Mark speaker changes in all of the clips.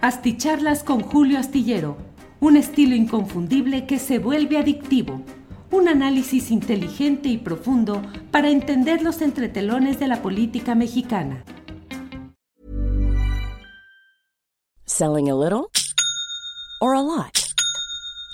Speaker 1: Asticharlas con Julio Astillero, un estilo inconfundible que se vuelve adictivo. Un análisis inteligente y profundo para entender los entretelones de la política mexicana.
Speaker 2: Selling a little or a lot?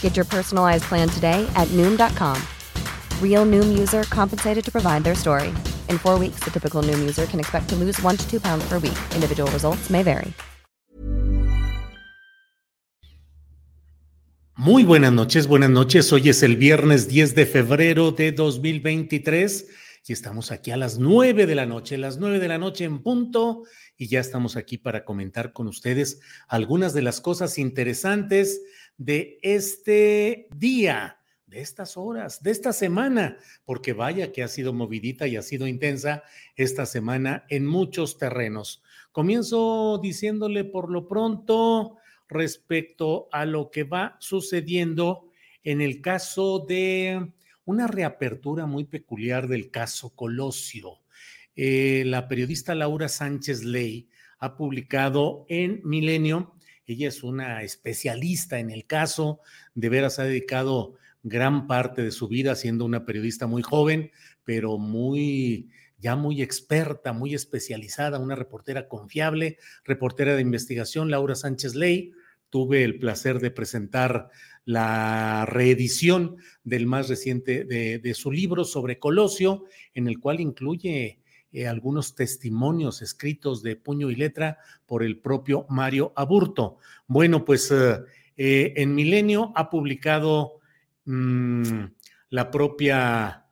Speaker 3: Get your personalized plan today at Noom.com. Real Noom user compensated to provide their story. In four weeks, the typical Noom user can expect to lose one to two pounds per week. Individual results may vary.
Speaker 4: Muy buenas noches, buenas noches. Hoy es el viernes 10 de febrero de 2023 y estamos aquí a las 9 de la noche, las 9 de la noche en punto y ya estamos aquí para comentar con ustedes algunas de las cosas interesantes de este día, de estas horas, de esta semana, porque vaya que ha sido movidita y ha sido intensa esta semana en muchos terrenos. Comienzo diciéndole por lo pronto respecto a lo que va sucediendo en el caso de una reapertura muy peculiar del caso Colosio. Eh, la periodista Laura Sánchez Ley ha publicado en Milenio ella es una especialista en el caso, de veras ha dedicado gran parte de su vida siendo una periodista muy joven, pero muy ya muy experta, muy especializada, una reportera confiable, reportera de investigación, Laura Sánchez Ley. Tuve el placer de presentar la reedición del más reciente de, de su libro sobre Colosio, en el cual incluye eh, algunos testimonios escritos de puño y letra por el propio Mario Aburto. Bueno, pues eh, eh, en Milenio ha publicado mm, la propia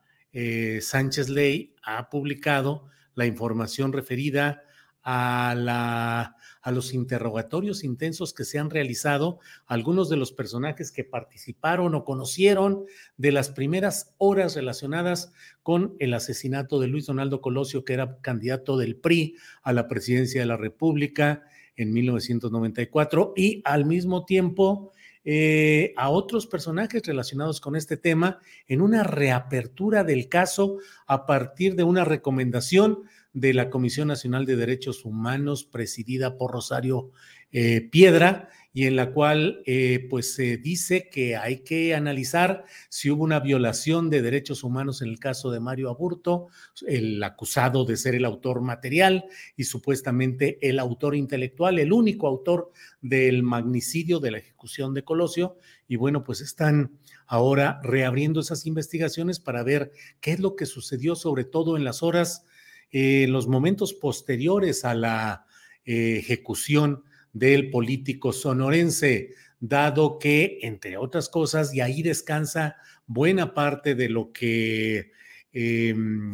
Speaker 4: Sánchez Ley, ha publicado la información referida a la a los interrogatorios intensos que se han realizado algunos de los personajes que participaron o conocieron de las primeras horas relacionadas con el asesinato de Luis Donaldo Colosio, que era candidato del PRI a la presidencia de la República en 1994 y al mismo tiempo eh, a otros personajes relacionados con este tema en una reapertura del caso a partir de una recomendación de la Comisión Nacional de Derechos Humanos presidida por Rosario eh, Piedra y en la cual eh, pues se dice que hay que analizar si hubo una violación de derechos humanos en el caso de Mario Aburto, el acusado de ser el autor material y supuestamente el autor intelectual, el único autor del magnicidio de la ejecución de Colosio. Y bueno, pues están ahora reabriendo esas investigaciones para ver qué es lo que sucedió, sobre todo en las horas en los momentos posteriores a la eh, ejecución del político sonorense, dado que, entre otras cosas, y ahí descansa buena parte de lo que em,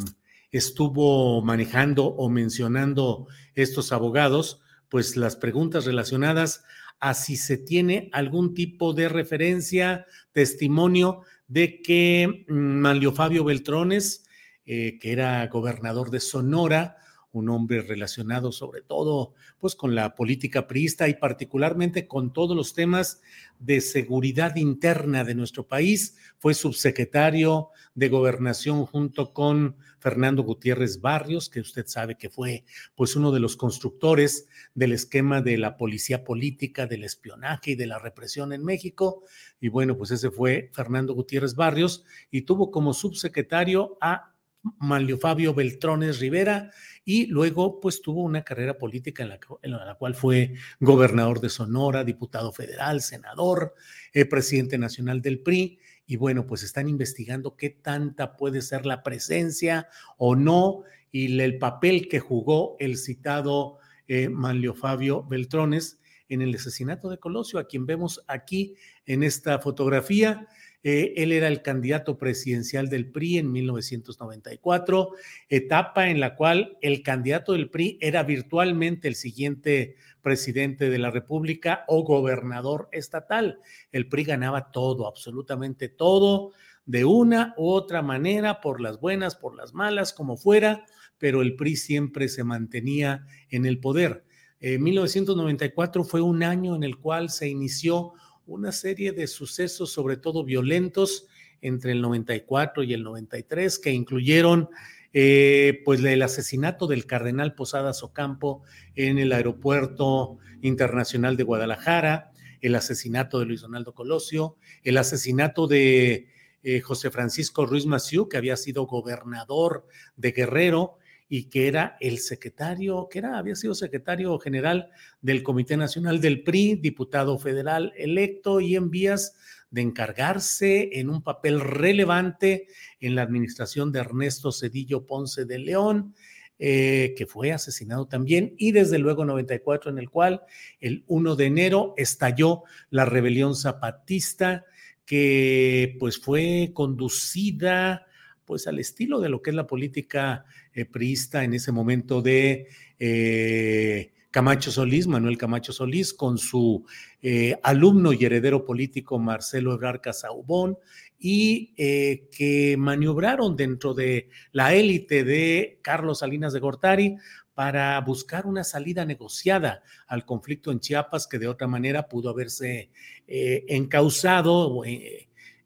Speaker 4: estuvo manejando o mencionando estos abogados, pues las preguntas relacionadas a si se tiene algún tipo de referencia, testimonio de que mm, Manlio Fabio Beltrones, eh, que era gobernador de Sonora, un hombre relacionado sobre todo pues con la política priista y particularmente con todos los temas de seguridad interna de nuestro país. Fue subsecretario de gobernación junto con Fernando Gutiérrez Barrios, que usted sabe que fue pues uno de los constructores del esquema de la policía política, del espionaje y de la represión en México. Y bueno, pues ese fue Fernando Gutiérrez Barrios y tuvo como subsecretario a Manlio Fabio Beltrones Rivera y luego pues tuvo una carrera política en la, cual fue gobernador de Sonora, diputado federal, senador, eh, presidente nacional del PRI y bueno, pues están investigando qué tanta puede ser la presencia o no y el papel que jugó el citado eh, Manlio Fabio Beltrones en el asesinato de Colosio, a quien vemos aquí en esta fotografía. Eh, él era el candidato presidencial del PRI en 1994, etapa en la cual el candidato del PRI era virtualmente el siguiente presidente de la República o gobernador estatal. El PRI ganaba todo, absolutamente todo, de una u otra manera, por las buenas, por las malas, como fuera, pero el PRI siempre se mantenía en el poder. 1994 fue un año en el cual se inició una serie de sucesos, sobre todo violentos, entre el 94 y el 93, que incluyeron eh, pues el asesinato del cardenal Posadas Ocampo en el aeropuerto internacional de Guadalajara, el asesinato de Luis Donaldo Colosio, el asesinato de eh, José Francisco Ruiz Maciú, que había sido gobernador de Guerrero, y que era el secretario, que era, había sido secretario general del Comité Nacional del PRI, diputado federal electo y en vías de encargarse en un papel relevante en la administración de Ernesto Cedillo Ponce de León, eh, que fue asesinado también, y desde luego 94, en el cual el 1 de enero estalló la rebelión zapatista, que pues fue conducida pues al estilo de lo que es la política eh, priista en ese momento de eh, Camacho Solís, Manuel Camacho Solís, con su eh, alumno y heredero político Marcelo Ebrard Casaubón, y que maniobraron dentro de la élite de Carlos Salinas de Gortari para buscar una salida negociada al conflicto en Chiapas que de otra manera pudo haberse encausado,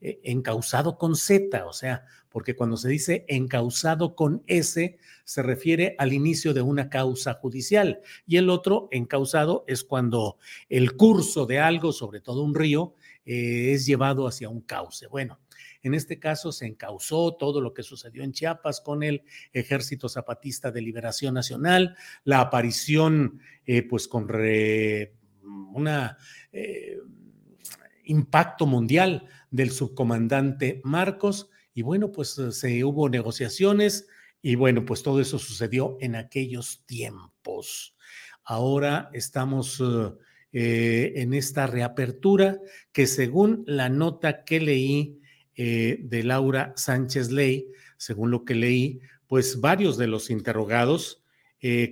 Speaker 4: encausado con Z, o sea, porque cuando se dice encausado con S, se refiere al inicio de una causa judicial y el otro encausado es cuando el curso de algo, sobre todo un río, eh, es llevado hacia un cauce. Bueno, en este caso se encausó todo lo que sucedió en Chiapas con el Ejército Zapatista de Liberación Nacional, la aparición, eh, pues con un eh, impacto mundial del subcomandante Marcos y bueno, pues eh, se hubo negociaciones y bueno, pues todo eso sucedió en aquellos tiempos. Ahora estamos eh, eh, en esta reapertura que según la nota que leí de Laura Sánchez Ley, según lo que leí, pues varios de los interrogados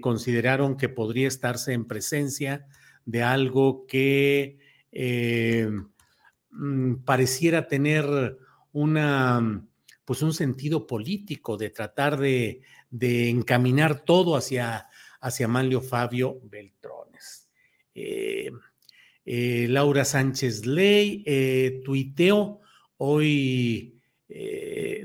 Speaker 4: consideraron que podría estarse en presencia de algo que mm, pareciera tener una pues un sentido político de tratar de, encaminar todo hacia, hacia Manlio Fabio Beltrones. Eh, eh, Laura Sánchez Ley eh, hoy,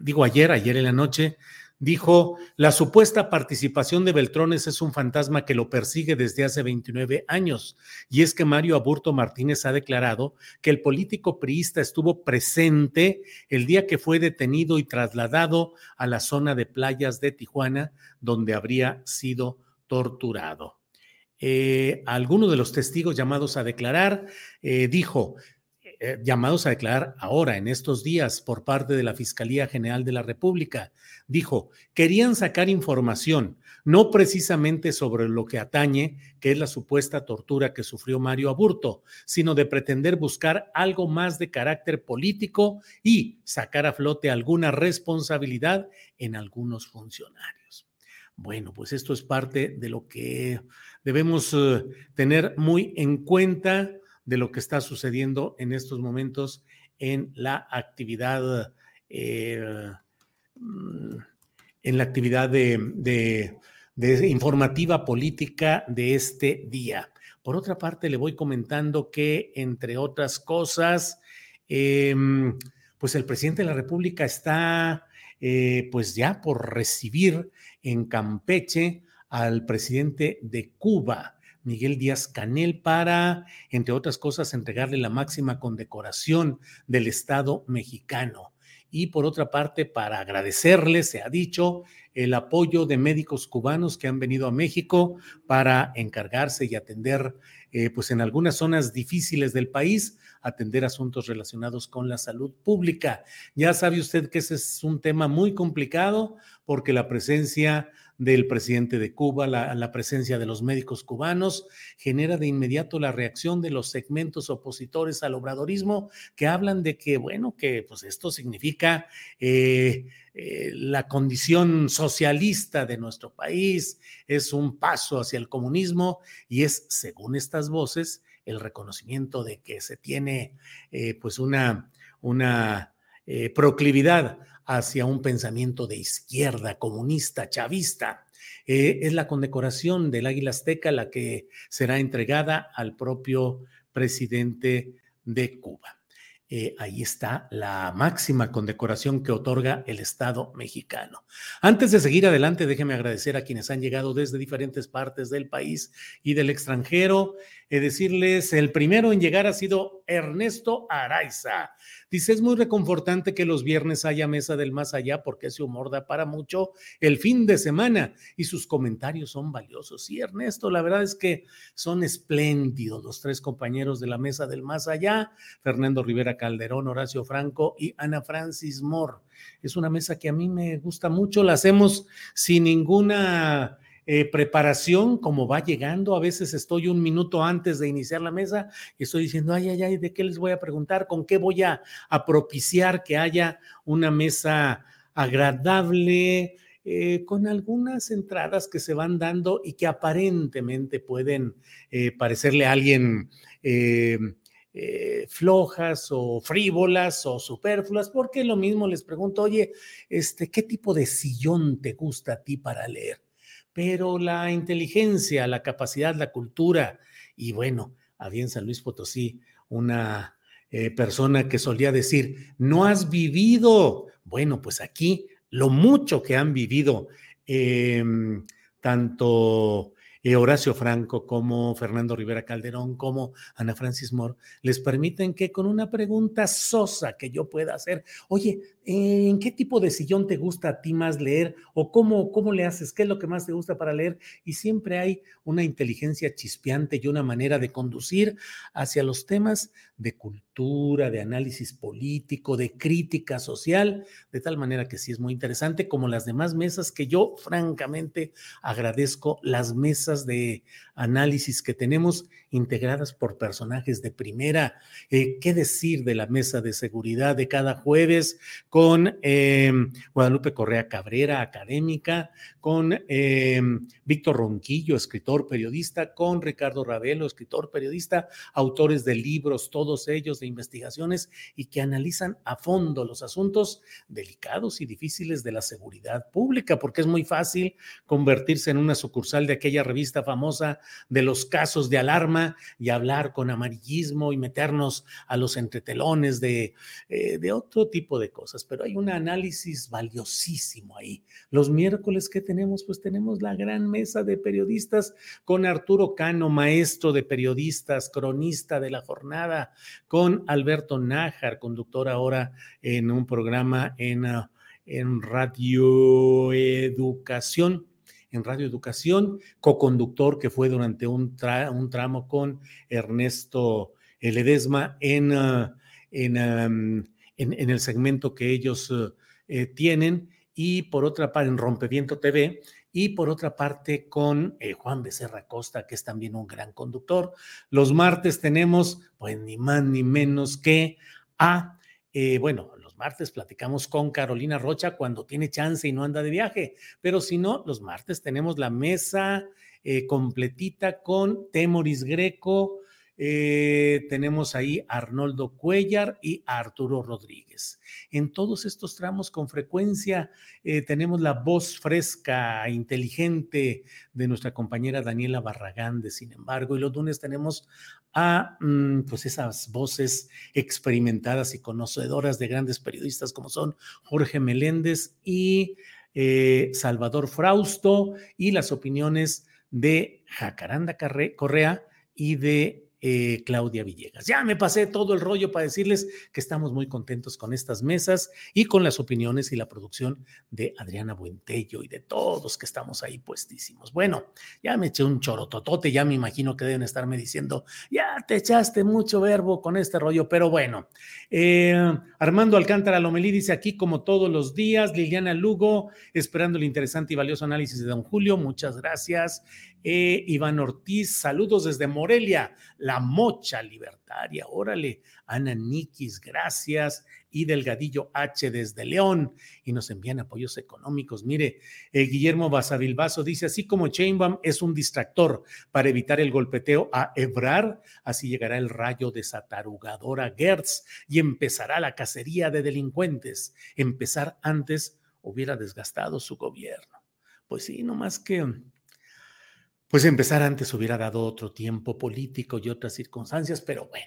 Speaker 4: digo ayer, ayer en la noche, dijo, la supuesta participación de Beltrones es un fantasma que lo persigue desde hace 29 años. Y es que Mario Aburto Martínez ha declarado que el político priista estuvo presente el día que fue detenido y trasladado a la zona de playas de Tijuana, donde habría sido torturado. Eh, alguno de los testigos llamados a declarar eh, dijo, eh, llamados a declarar ahora, en estos días, por parte de la Fiscalía General de la República. Dijo, querían sacar información, no precisamente sobre lo que atañe, que es la supuesta tortura que sufrió Mario Aburto, sino de pretender buscar algo más de carácter político y sacar a flote alguna responsabilidad en algunos funcionarios. Bueno, pues esto es parte de lo que debemos eh, tener muy en cuenta de lo que está sucediendo en estos momentos en la actividad, eh, mm, en la actividad de, informativa política de este día. Por otra parte, le voy comentando que, entre otras cosas, em, pues el presidente de la República está, eh, pues ya por recibir en Campeche al presidente de Cuba, Miguel Díaz Canel para, entre otras cosas, entregarle la máxima condecoración del Estado mexicano. y por otra parte, para agradecerles, se ha dicho, el apoyo de médicos cubanos que han venido a México para encargarse y atender, eh, pues en algunas zonas difíciles del país, atender asuntos relacionados con la salud pública. Ya sabe usted que ese es un tema muy complicado porque la presencia del presidente de Cuba, la, la, presencia de los médicos cubanos, genera de inmediato la reacción de los segmentos opositores al obradorismo que hablan de que, bueno, que pues esto significa eh, eh, la condición socialista de nuestro país, es un paso hacia el comunismo y es, según estas voces, el reconocimiento de que se tiene eh, pues una, una proclividad hacia un pensamiento de izquierda, comunista, chavista. Eh, es la condecoración del Águila Azteca la que será entregada al propio presidente de Cuba. Eh, ahí está la máxima condecoración que otorga el Estado mexicano. Antes de seguir adelante, déjeme agradecer a quienes han llegado desde diferentes partes del país y del extranjero. Eh, decirles, el primero en llegar ha sido Ernesto Araiza. Dice, es muy reconfortante que los viernes haya mesa del más allá porque ese humor da para mucho el fin de semana y sus comentarios son valiosos. Sí, Ernesto, la verdad es que son espléndidos los tres compañeros de la mesa del más allá, Fernando Rivera Calderón, Horacio Franco y Ana Francis Moore. Es una mesa que a mí me gusta mucho, la hacemos sin ninguna eh, preparación, como va llegando. A veces estoy un minuto antes de iniciar la mesa y estoy diciendo, ay, ay, ay, ¿de qué les voy a preguntar? ¿Con qué voy a, propiciar que haya una mesa agradable? Eh, con algunas entradas que se van dando y que aparentemente pueden eh, parecerle a alguien flojas o frívolas o superfluas, porque lo mismo les pregunto, oye, este, ¿qué tipo de sillón te gusta a ti para leer? Pero la inteligencia, la capacidad, la cultura y bueno, había en San Luis Potosí una eh, persona que solía decir, no has vivido. Bueno, pues aquí lo mucho que han vivido, em, tanto eh, Horacio Franco, como Fernando Rivera Calderón, como Ana Francis Moore, les permiten que con una pregunta sosa que yo pueda hacer, oye, ¿en qué tipo de sillón te gusta a ti más leer? ¿O cómo, cómo le haces? ¿Qué es lo que más te gusta para leer? Y siempre hay una inteligencia chispeante y una manera de conducir hacia los temas de cultura, de análisis político, de crítica social, de tal manera que sí es muy interesante, como las demás mesas que yo francamente agradezco, las mesas de análisis que tenemos integradas por personajes de primera. Eh, ¿Qué decir de la mesa de seguridad de cada jueves con em, Guadalupe Correa Cabrera, académica, con em, Víctor Ronquillo, escritor, periodista, con Ricardo Ravelo, escritor, periodista, autores de libros, todos ellos de investigaciones y que analizan a fondo los asuntos delicados y difíciles de la seguridad pública, porque es muy fácil convertirse en una sucursal de aquella revista famosa de los casos de alarma y hablar con amarillismo y meternos a los entretelones de, eh, de otro tipo de cosas. Pero hay un análisis valiosísimo ahí. Los miércoles que tenemos, pues tenemos la gran mesa de periodistas con Arturo Cano, maestro de periodistas, cronista de la jornada, con Alberto Nájar, conductor ahora en un programa en, ah, en Radio Educación en Radio Educación, co-conductor que fue durante un, un, tramo con Ernesto Ledesma en, ah, en, en, el segmento que ellos eh, tienen, y por otra parte en Rompeviento TV, y por otra parte con eh, Juan Becerra Costa, que es también un gran conductor. Los martes tenemos, pues ni más ni menos que a, eh, bueno, martes platicamos con Carolina Rocha cuando tiene chance y no anda de viaje, pero si no, los martes tenemos la mesa eh, completita con Temoris Greco, eh, tenemos ahí Arnoldo Cuellar y Arturo Rodríguez. En todos estos tramos con frecuencia eh, tenemos la voz fresca, inteligente de nuestra compañera Daniela Barragán, de sin embargo, y los lunes tenemos a mm, pues esas voces experimentadas y conocedoras de grandes periodistas como son Jorge Meléndez y eh, Salvador Frausto y las opiniones de Jacaranda Correa y de eh, Claudia Villegas. Ya me pasé todo el rollo para decirles que estamos muy contentos con estas mesas y con las opiniones y la producción de Adriana Buentello y de todos que estamos ahí puestísimos. Bueno, ya me eché un chorototote, ya me imagino que deben estarme diciendo, ya te echaste mucho verbo con este rollo, pero bueno. Eh, Armando Alcántara Lomelí dice aquí como todos los días, Liliana Lugo, esperando el interesante y valioso análisis de don Julio, muchas gracias. Eh, Iván Ortiz, saludos desde Morelia, la mocha libertaria, órale, Ana Nikis, gracias, y Delgadillo H desde León, y nos envían apoyos económicos. Mire, eh, Guillermo Basavilbaso dice, así como Chainbaum es un distractor para evitar el golpeteo a Ebrar, así llegará el rayo desatarugador a Gertz y empezará la cacería de delincuentes. Empezar antes hubiera desgastado su gobierno. Pues sí, no más que pues empezar antes hubiera dado otro tiempo político y otras circunstancias, pero bueno.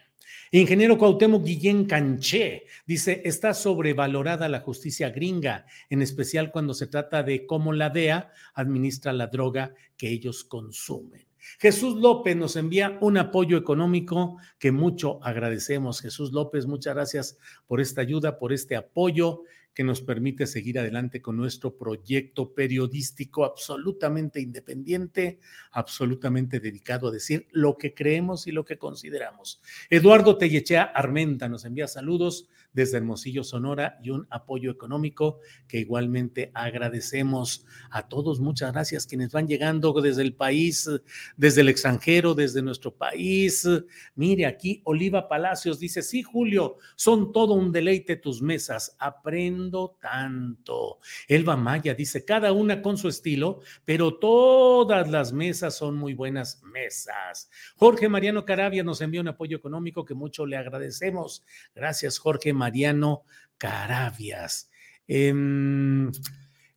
Speaker 4: Ingeniero Cuauhtémoc Guillén Canché dice, está sobrevalorada la justicia gringa, en especial cuando se trata de cómo la DEA administra la droga que ellos consumen. Jesús López nos envía un apoyo económico que mucho agradecemos. Jesús López, muchas gracias por esta ayuda, por este apoyo que nos permite seguir adelante con nuestro proyecto periodístico absolutamente independiente, absolutamente dedicado a decir lo que creemos y lo que consideramos. Eduardo Tellechea Armenta nos envía saludos desde Hermosillo, Sonora y un apoyo económico que igualmente agradecemos a todos. Muchas gracias quienes van llegando desde el país, desde el extranjero, desde nuestro país. Mire aquí, Oliva Palacios dice, sí, Julio, son todo un deleite tus mesas. Tanto. Elba Maya dice, cada una con su estilo, pero todas las mesas son muy buenas mesas. Jorge Mariano Carabia nos envía un apoyo económico que mucho le agradecemos. Gracias, Jorge Mariano Carabias. Em,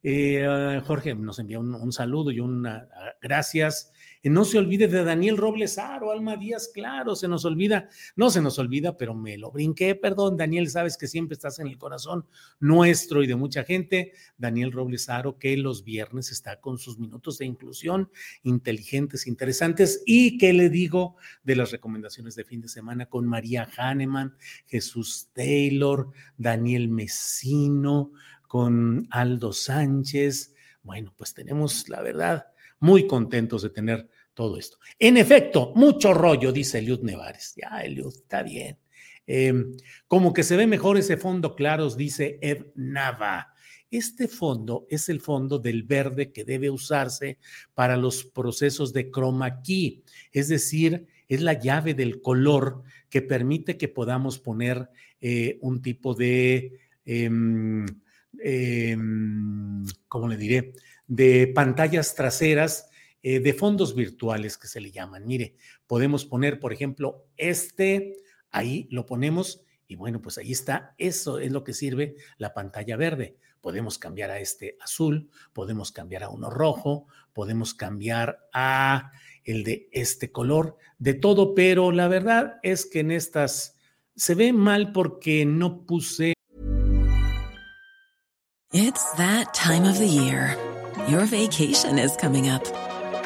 Speaker 4: eh, Jorge nos envía un, saludo y una gracias. No se olvide de Daniel Robles Aro, Alma Díaz, claro, se nos olvida, no se nos olvida, pero me lo brinqué, perdón, Daniel, sabes que siempre estás en el corazón nuestro y de mucha gente. Daniel Robles Aro, que los viernes está con sus minutos de inclusión inteligentes, interesantes, y qué le digo de las recomendaciones de fin de semana con María Hahnemann, Jesús Taylor, Daniel Mesino, con Aldo Sánchez. Bueno, pues tenemos, la verdad, muy contentos de tener todo esto. En efecto, mucho rollo, dice Eliud Nevares. Ya, Eliud, está bien. Em, como que se ve mejor ese fondo claros, dice Ed Nava. Este fondo es el fondo del verde que debe usarse para los procesos de chroma key, es decir, es la llave del color que permite que podamos poner eh, un tipo de, em, em, ¿cómo le diré? De pantallas traseras eh, de fondos virtuales que se le llaman. Mire, podemos poner, por ejemplo, este, ahí lo ponemos y bueno, pues ahí está, eso es lo que sirve la pantalla verde. Podemos cambiar a este azul, podemos cambiar a uno rojo, podemos cambiar a el de este color, de todo, pero la verdad es que en estas se ve mal porque no puse.
Speaker 5: It's that time of the year. Your vacation is coming up.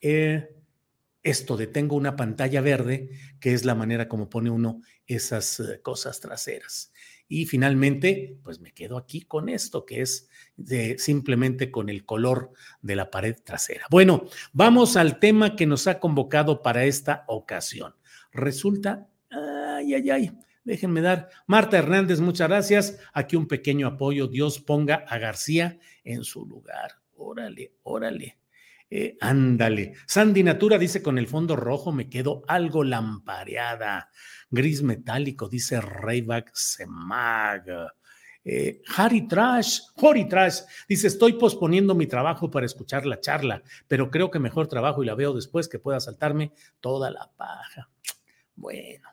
Speaker 4: Eh, esto de tengo una pantalla verde, que es la manera como pone uno esas eh, cosas traseras. Y finalmente, pues me quedo aquí con esto, que es de, simplemente con el color de la pared trasera. Bueno, vamos al tema que nos ha convocado para esta ocasión. Resulta, Ay, ay, ay. Déjenme dar. Marta Hernández, muchas gracias. Aquí un pequeño apoyo. Dios ponga a García en su lugar. Órale, órale. Eh, ándale. Sandy Natura dice: con el fondo rojo me quedo algo lampareada. Gris metálico, dice Rayback Semag. Eh, Harry Trash, Harry Trash, dice, estoy posponiendo mi trabajo para escuchar la charla, pero creo que mejor trabajo y la veo después que pueda saltarme toda la paja. Bueno,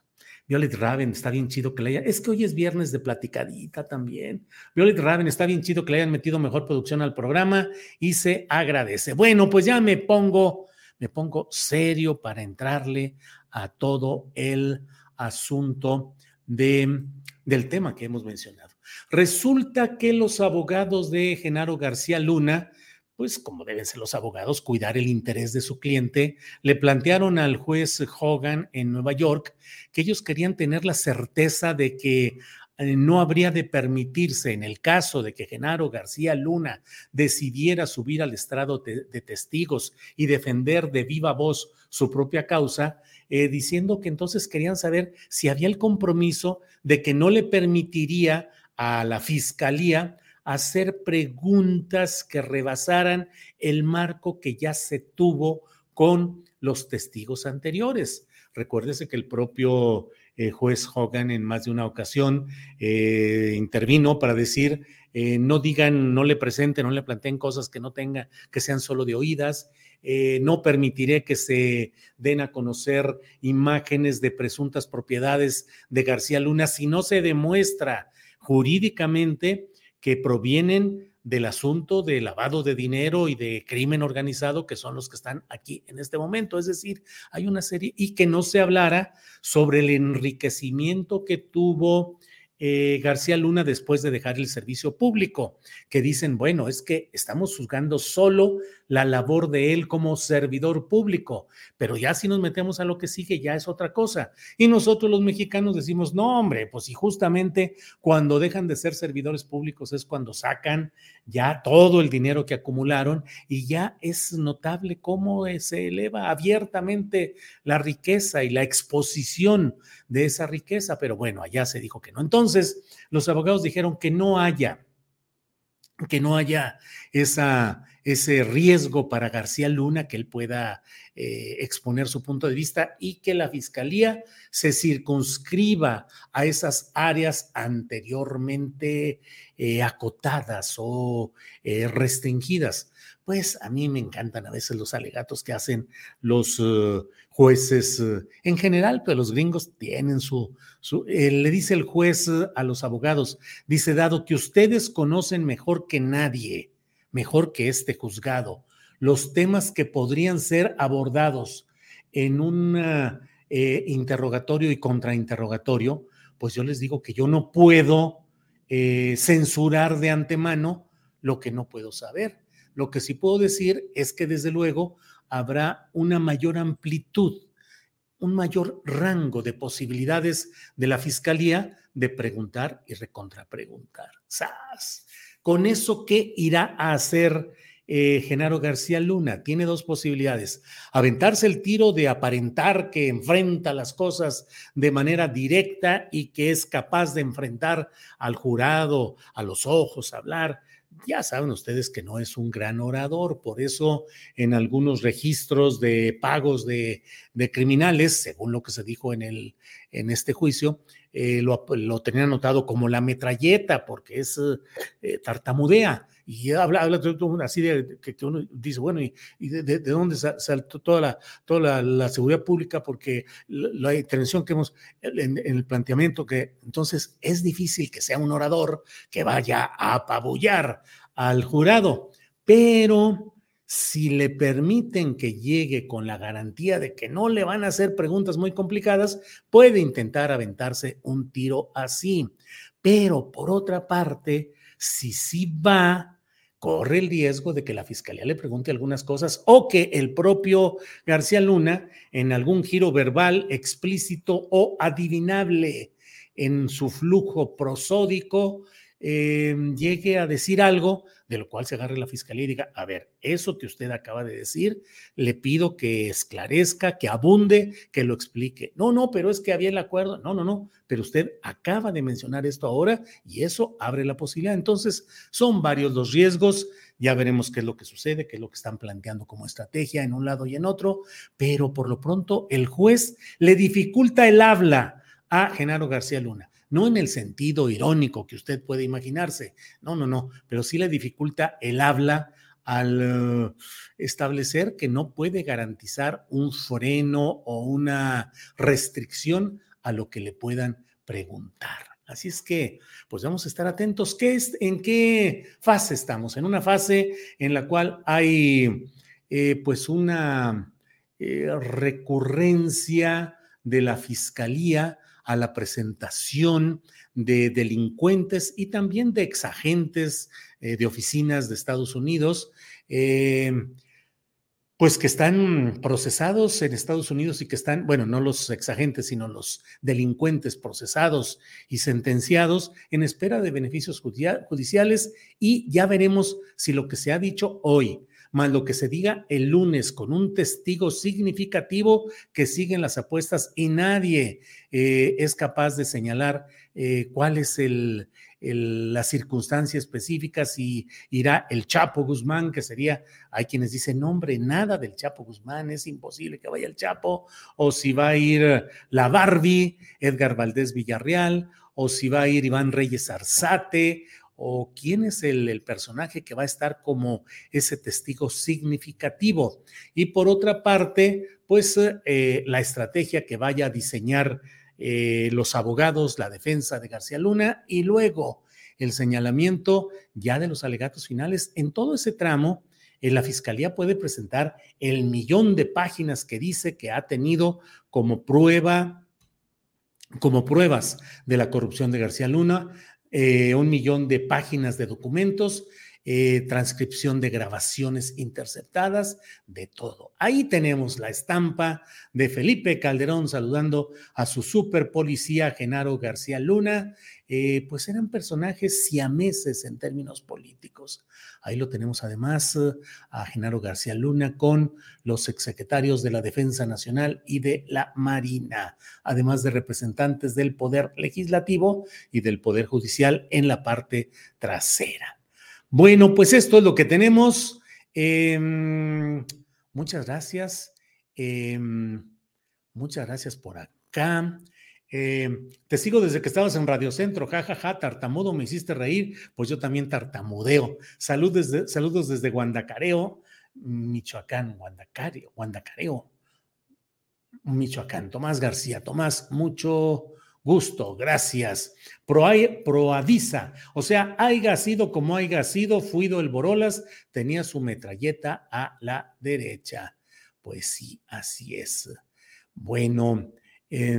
Speaker 4: Violet Raven, está bien chido que le haya. Es que hoy es viernes de platicadita también. Violet Raven, está bien chido que le hayan metido mejor producción al programa y se agradece. Bueno, pues ya me pongo, me pongo serio para entrarle a todo el asunto de, del tema que hemos mencionado. Resulta que los abogados de Genaro García Luna, pues como deben ser los abogados, cuidar el interés de su cliente, le plantearon al juez Hogan en Nueva York que ellos querían tener la certeza de que eh, no habría de permitirse, en el caso de que Genaro García Luna decidiera subir al estrado de, testigos y defender de viva voz su propia causa, eh, diciendo que entonces querían saber si había el compromiso de que no le permitiría a la fiscalía hacer preguntas que rebasaran el marco que ya se tuvo con los testigos anteriores. Recuérdese que el propio eh, juez Hogan en más de una ocasión eh, intervino para decir, eh, no digan, no le presenten, no le planteen cosas que no tenga, que sean solo de oídas. no permitiré que se den a conocer imágenes de presuntas propiedades de García Luna si no se demuestra jurídicamente que provienen del asunto de lavado de dinero y de crimen organizado, que son los que están aquí en este momento. Es decir, hay una serie y que no se hablara sobre el enriquecimiento que tuvo eh, García Luna después de dejar el servicio público, que dicen, bueno, es que estamos juzgando solo la labor de él como servidor público, pero ya si nos metemos a lo que sigue ya es otra cosa. Y nosotros los mexicanos decimos, no, hombre, pues si justamente cuando dejan de ser servidores públicos es cuando sacan ya todo el dinero que acumularon y ya es notable cómo se eleva abiertamente la riqueza y la exposición de esa riqueza, pero bueno, allá se dijo que no. Entonces, los abogados dijeron que no haya que no haya ese riesgo para García Luna, que él pueda eh, exponer su punto de vista y que la fiscalía se circunscriba a esas áreas anteriormente eh, acotadas o eh, restringidas. Pues a mí me encantan a veces los alegatos que hacen los jueces en general, pero los gringos tienen su, su le dice el juez a los abogados, dice, dado que ustedes conocen mejor que nadie, mejor que este juzgado, los temas que podrían ser abordados en un eh, interrogatorio y contrainterrogatorio, pues yo les digo que yo no puedo eh, censurar de antemano lo que no puedo saber. Lo que sí puedo decir es que desde luego habrá una mayor amplitud, un mayor rango de posibilidades de la fiscalía de preguntar y recontrapreguntar. ¡Sas! Con eso, ¿qué irá a hacer eh, Genaro García Luna? Tiene dos posibilidades. Aventarse el tiro de aparentar que enfrenta las cosas de manera directa y que es capaz de enfrentar al jurado, a los ojos, hablar ya saben ustedes que no es un gran orador, por eso en algunos registros de pagos de, criminales, según lo que se dijo en, el, en este juicio, eh, lo, lo, tenían anotado como la metralleta, porque es eh, tartamudea. Y habla, habla así de que, uno dice, bueno, ¿y, de, dónde saltó toda, la, toda la, seguridad pública? Porque la, intervención que hemos en, en, el planteamiento que entonces es difícil que sea un orador que vaya a apabullar al jurado, pero si le permiten que llegue con la garantía de que no le van a hacer preguntas muy complicadas, puede intentar aventarse un tiro así. Pero por otra parte, si sí va, corre el riesgo de que la fiscalía le pregunte algunas cosas o que el propio García Luna, en algún giro verbal explícito o adivinable en su flujo prosódico, eh, llegue a decir algo de lo cual se agarre la fiscalía y diga, a ver, eso que usted acaba de decir, le pido que esclarezca, que abunde, que lo explique. No, no, pero es que había el acuerdo. No, no, no, pero usted acaba de mencionar esto ahora y eso abre la posibilidad. Entonces, son varios los riesgos. Ya veremos qué es lo que sucede, qué es lo que están planteando como estrategia en un lado y en otro, pero por lo pronto el juez le dificulta el habla a Genaro García Luna no en el sentido irónico que usted puede imaginarse, no, no, no, pero sí le dificulta el habla al establecer que no puede garantizar un freno o una restricción a lo que le puedan preguntar. Así es que, pues vamos a estar atentos. ¿Qué es, ¿En qué fase estamos? En una fase en la cual hay, eh, pues, una eh, recurrencia de la fiscalía a la presentación de delincuentes y también de exagentes eh, de oficinas de Estados Unidos, eh, pues que están procesados en Estados Unidos y que están, bueno, no los exagentes, sino los delincuentes procesados y sentenciados en espera de beneficios judiciales. Y ya veremos si lo que se ha dicho hoy más lo que se diga el lunes con un testigo significativo que siguen las apuestas y nadie eh, es capaz de señalar eh, cuál es la circunstancia específica, si irá el Chapo Guzmán, que sería, hay quienes dicen, nombre, nada del Chapo Guzmán, es imposible que vaya el Chapo, o si va a ir la Barbie, Edgar Valdés Villarreal, o si va a ir Iván Reyes Arzate, o quién es el, personaje que va a estar como ese testigo significativo. Y por otra parte, pues eh, la estrategia que vaya a diseñar eh, los abogados, la defensa de García Luna y luego el señalamiento ya de los alegatos finales. En todo ese tramo, eh, la Fiscalía puede presentar el millón de páginas que dice que ha tenido como prueba como pruebas de la corrupción de García Luna, eh, un millón de páginas de documentos, eh, transcripción de grabaciones interceptadas, de todo. Ahí tenemos la estampa de Felipe Calderón saludando a su super policía Genaro García Luna. Eh, pues eran personajes siameses en términos políticos. Ahí lo tenemos además a Genaro García Luna con los exsecretarios de la Defensa Nacional y de la Marina, además de representantes del Poder Legislativo y del Poder Judicial en la parte trasera. Bueno, pues esto es lo que tenemos. Em, muchas gracias. Em, muchas gracias por acá. Em, te sigo desde que estabas en Radio Centro, jajaja, ja, ja, tartamudo, me hiciste reír, pues yo también tartamudeo. Saludos desde, Guandacareo, Michoacán, Guandacareo, Guandacareo, Michoacán. Tomás García, Tomás, mucho gusto, gracias. Pro, proavisa, o sea, haya sido como haya sido, Fuido el Borolas tenía su metralleta a la derecha. Pues sí, así es. Bueno, eh,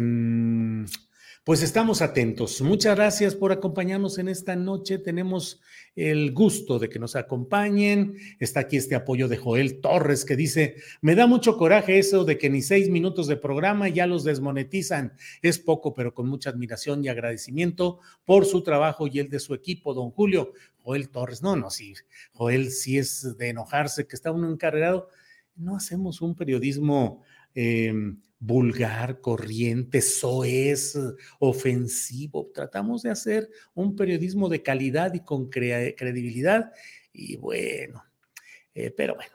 Speaker 4: pues estamos atentos. Muchas gracias por acompañarnos en esta noche. Tenemos el gusto de que nos acompañen. Está aquí este apoyo de Joel Torres que dice, me da mucho coraje eso de que ni seis minutos de programa ya los desmonetizan. Es poco, pero con mucha admiración y agradecimiento por su trabajo y el de su equipo, don Julio. Joel Torres, no, no, sí, Joel sí es de enojarse que está uno encargado. No hacemos un periodismo eh, vulgar, corriente, soez, ofensivo. Tratamos de hacer un periodismo de calidad y con credibilidad. Y bueno, eh, pero bueno.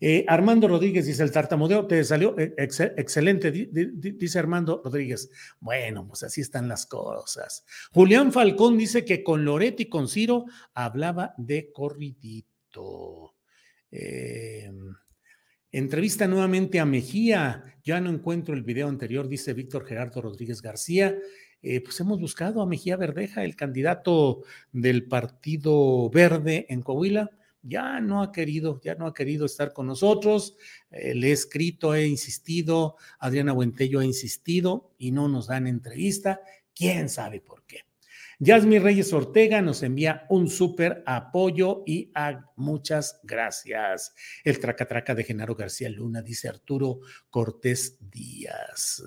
Speaker 4: Eh, Armando Rodríguez dice el tartamudeo, te salió eh, excelente, dice Armando Rodríguez. Bueno, pues así están las cosas. Julián Falcón dice que con Loreto y con Ciro hablaba de corridito. Eh, Entrevista nuevamente a Mejía. Ya no encuentro el video anterior, dice Víctor Gerardo Rodríguez García. Eh, pues hemos buscado a Mejía Verdeja, el candidato del Partido Verde en Coahuila. Ya no ha querido, ya no ha querido estar con nosotros. Eh, le he escrito, he insistido, Adriana Buentello ha insistido y no nos dan entrevista. ¿Quién sabe por qué? Yasmi Reyes Ortega nos envía un súper apoyo y muchas gracias. El traca-traca de Genaro García Luna, dice Arturo Cortés Díaz.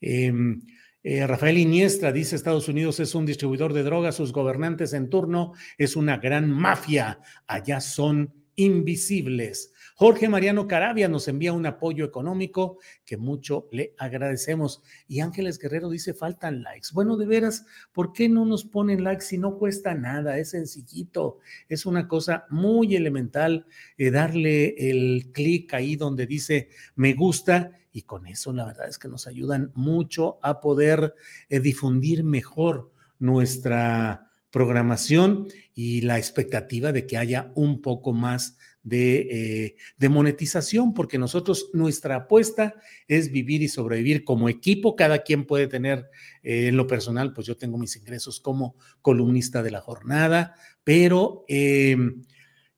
Speaker 4: Em, Eh, Rafael Iniestra dice Estados Unidos es un distribuidor de drogas, sus gobernantes en turno es una gran mafia, allá son invisibles. Jorge Mariano Carabia nos envía un apoyo económico que mucho le agradecemos. Y Ángeles Guerrero dice, faltan likes. Bueno, de veras, ¿por qué no nos ponen likes si no cuesta nada? Es sencillito, es una cosa muy elemental eh, darle el clic ahí donde dice me gusta y con eso la verdad es que nos ayudan mucho a poder eh, difundir mejor nuestra programación y la expectativa de que haya un poco más eh, de, monetización, porque nosotros, nuestra apuesta es vivir y sobrevivir como equipo. Cada quien puede tener, eh, en lo personal, pues yo tengo mis ingresos como columnista de la jornada, pero em,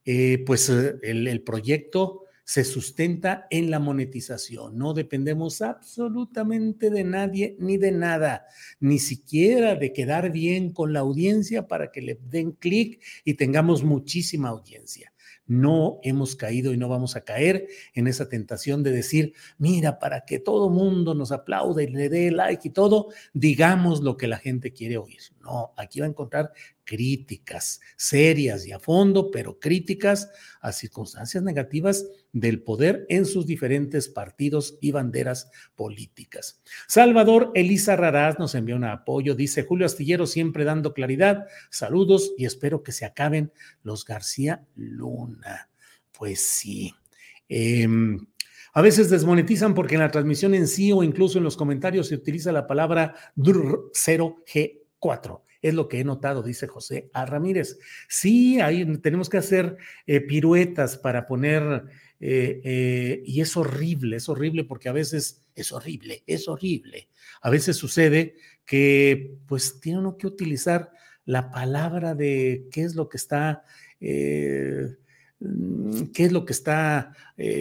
Speaker 4: eh, pues el, el proyecto se sustenta en la monetización. No dependemos absolutamente de nadie ni de nada, ni siquiera de quedar bien con la audiencia para que le den clic y tengamos muchísima audiencia no hemos caído y no vamos a caer en esa tentación de decir, mira, para que todo mundo nos aplaude y le dé like y todo, digamos lo que la gente quiere oír. No, aquí va a encontrar críticas serias y a fondo, pero críticas a circunstancias negativas del poder en sus diferentes partidos y banderas políticas. Salvador Elisa Raraz nos envió un apoyo, dice Julio Astillero siempre dando claridad, saludos y espero que se acaben los García Luna. Pues sí. Em, a veces desmonetizan porque en la transmisión en sí o incluso en los comentarios se utiliza la palabra 0G4 es lo que he notado, dice José A. Ramírez. Sí, ahí tenemos que hacer eh, piruetas para poner, eh, eh, y es horrible, es horrible porque a veces es horrible, es horrible. A veces sucede que pues tiene uno que utilizar la palabra de qué es lo que está... Mm, qué es lo que está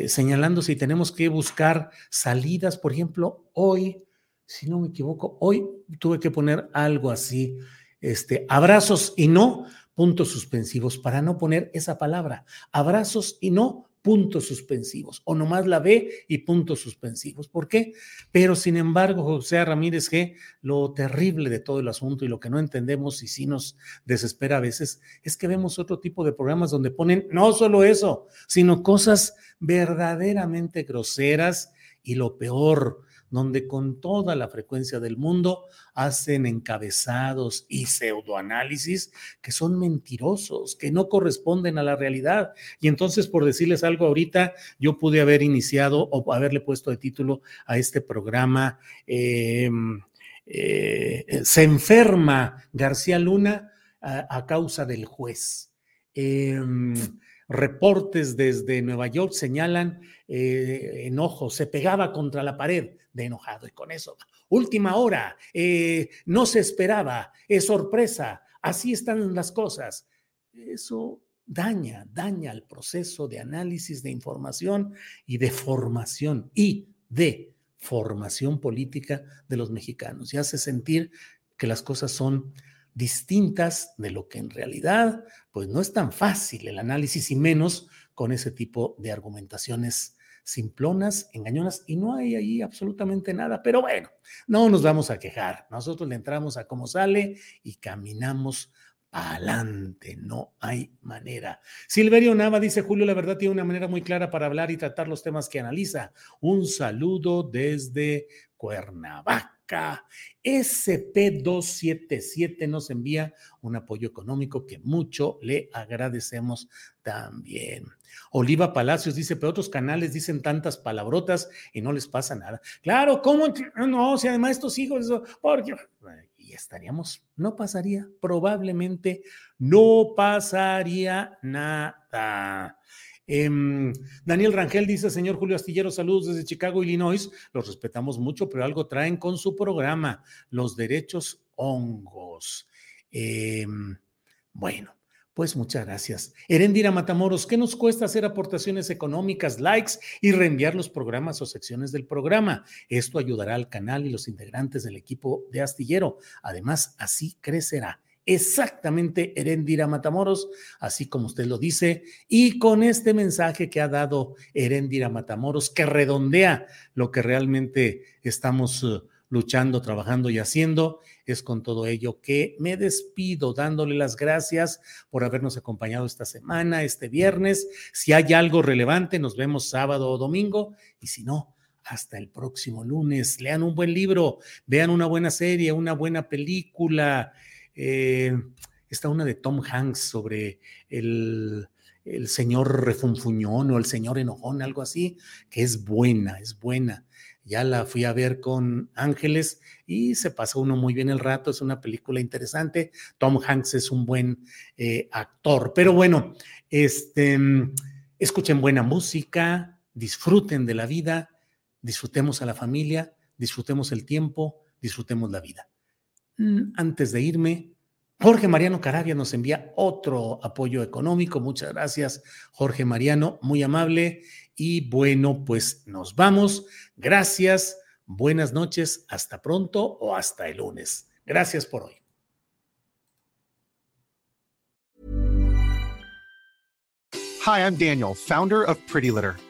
Speaker 4: señalando, si tenemos que buscar salidas, por ejemplo, hoy, si no me equivoco, hoy tuve que poner algo así, este, abrazos y no puntos suspensivos, para no poner esa palabra, abrazos y no puntos suspensivos, o nomás la B y puntos suspensivos. ¿Por qué? Pero sin embargo, José Ramírez G, lo terrible de todo el asunto y lo que no entendemos y sí nos desespera a veces, es que vemos otro tipo de programas donde ponen no solo eso, sino cosas verdaderamente groseras y lo peor, donde con toda la frecuencia del mundo hacen encabezados y pseudoanálisis que son mentirosos, que no corresponden a la realidad. Y entonces, por decirles algo ahorita, yo pude haber iniciado o haberle puesto de título a este programa. Em, eh, se enferma García Luna a, causa del juez. Em, reportes desde Nueva York señalan eh, enojo, se pegaba contra la pared de enojado y con eso, última hora, eh, no se esperaba, es sorpresa, así están las cosas. Eso daña, daña el proceso de análisis de información y de formación y de formación política de los mexicanos y hace sentir que las cosas son distintas de lo que en realidad, pues no es tan fácil el análisis y menos con ese tipo de argumentaciones simplonas, engañonas, y no hay ahí absolutamente nada. Pero bueno, no nos vamos a quejar. Nosotros le entramos a cómo sale y caminamos adelante, no hay manera. Silverio Nava dice, Julio, la verdad tiene una manera muy clara para hablar y tratar los temas que analiza. Un saludo desde Cuernavaca. SP277 nos envía un apoyo económico que mucho le agradecemos también. Oliva Palacios dice, pero otros canales dicen tantas palabrotas y no les pasa nada. Claro, ¿cómo? No, si además estos hijos, porque y estaríamos, no pasaría, probablemente no pasaría nada. Em, Daniel Rangel dice, señor Julio Astillero, saludos desde Chicago, Illinois. Los respetamos mucho, pero algo traen con su programa, los derechos hongos. Em, bueno, pues muchas gracias. Erendira Matamoros, ¿qué nos cuesta hacer aportaciones económicas, likes y reenviar los programas o secciones del programa? Esto ayudará al canal y los integrantes del equipo de Astillero. Además, así crecerá. Exactamente, Erendira Matamoros, así como usted lo dice, y con este mensaje que ha dado Erendira Matamoros, que redondea lo que realmente estamos luchando, trabajando y haciendo. Es con todo ello que me despido dándole las gracias por habernos acompañado esta semana, este viernes. Si hay algo relevante, nos vemos sábado o domingo y si no, hasta el próximo lunes. Lean un buen libro, vean una buena serie, una buena película. Eh, está una de Tom Hanks sobre el, el señor refunfuñón o el señor enojón, algo así, que es buena, es buena. Ya la fui a ver con Ángeles y se pasó uno muy bien el rato. Es una película interesante. Tom Hanks es un buen eh, actor. Pero bueno, este, escuchen buena música, disfruten de la vida, disfrutemos a la familia, disfrutemos el tiempo, disfrutemos la vida. Mm, antes de irme, Jorge Mariano Carabia nos envía otro apoyo económico. Muchas gracias, Jorge Mariano, muy amable. Y bueno, pues nos vamos. Gracias, buenas noches, hasta pronto o hasta el lunes. Gracias por hoy.
Speaker 6: Hi, I'm Daniel, founder of Pretty Litter.